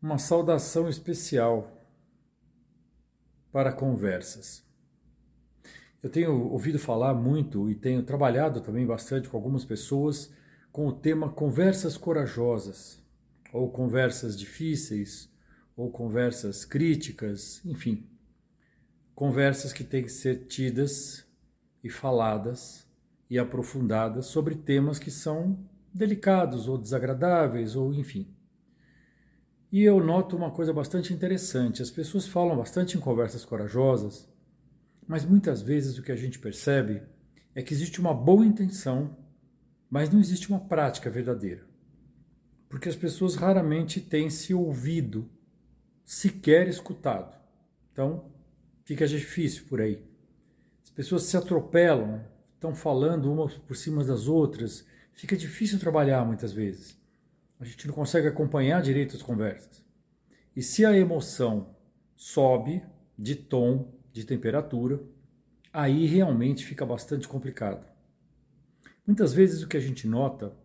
Uma saudação especial para conversas. Eu tenho ouvido falar muito e tenho trabalhado também bastante com algumas pessoas com o tema conversas corajosas, ou conversas difíceis, ou conversas críticas, enfim, conversas que têm que ser tidas e faladas e aprofundadas sobre temas que são delicados ou desagradáveis, ou enfim. E eu noto uma coisa bastante interessante: as pessoas falam bastante em conversas corajosas, mas muitas vezes o que a gente percebe é que existe uma boa intenção, mas não existe uma prática verdadeira. Porque as pessoas raramente têm se ouvido, sequer escutado. Então, fica difícil por aí. As pessoas se atropelam, estão falando umas por cima das outras, fica difícil trabalhar muitas vezes a gente não consegue acompanhar direito as conversas. E se a emoção sobe de tom, de temperatura, aí realmente fica bastante complicado. Muitas vezes o que a gente nota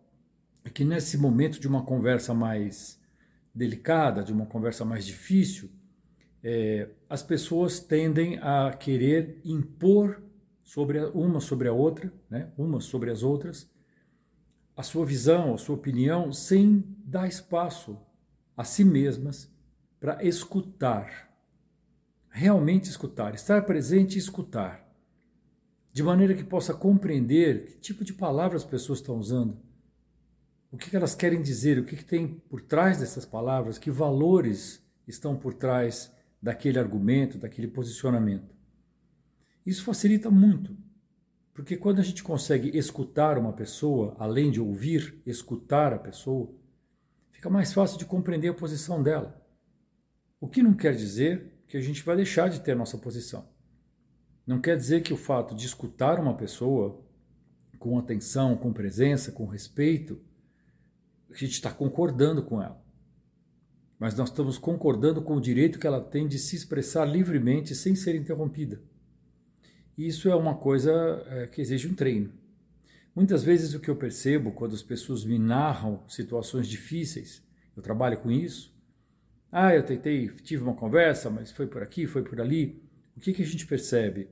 é que nesse momento de uma conversa mais delicada, de uma conversa mais difícil, é, as pessoas tendem a querer impor sobre a, uma sobre a outra, né, umas sobre as outras, a sua visão, a sua opinião, sem dar espaço a si mesmas para escutar. Realmente escutar, estar presente e escutar. De maneira que possa compreender que tipo de palavras as pessoas estão usando, o que elas querem dizer, o que tem por trás dessas palavras, que valores estão por trás daquele argumento, daquele posicionamento. Isso facilita muito porque quando a gente consegue escutar uma pessoa, além de ouvir, escutar a pessoa, fica mais fácil de compreender a posição dela. O que não quer dizer que a gente vai deixar de ter nossa posição. Não quer dizer que o fato de escutar uma pessoa com atenção, com presença, com respeito, a gente está concordando com ela. Mas nós estamos concordando com o direito que ela tem de se expressar livremente sem ser interrompida. Isso é uma coisa é, que exige um treino. Muitas vezes o que eu percebo quando as pessoas me narram situações difíceis, eu trabalho com isso. Ah, eu tentei, tive uma conversa, mas foi por aqui, foi por ali. O que, que a gente percebe?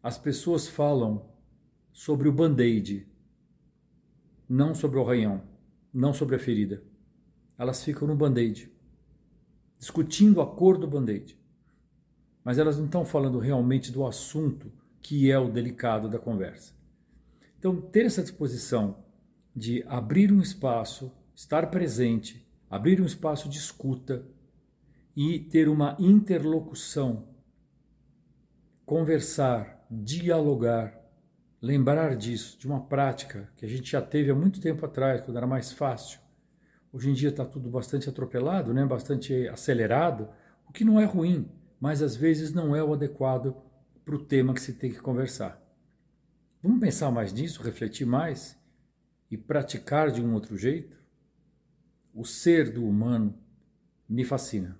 As pessoas falam sobre o band-aid, não sobre o arranhão, não sobre a ferida. Elas ficam no band-aid, discutindo a cor do band-aid. Mas elas não estão falando realmente do assunto que é o delicado da conversa. Então, ter essa disposição de abrir um espaço, estar presente, abrir um espaço de escuta e ter uma interlocução, conversar, dialogar, lembrar disso, de uma prática que a gente já teve há muito tempo atrás, quando era mais fácil. Hoje em dia está tudo bastante atropelado, né? bastante acelerado, o que não é ruim, mas às vezes não é o adequado para o tema que se tem que conversar. Vamos pensar mais nisso, refletir mais e praticar de um outro jeito? O ser do humano me fascina.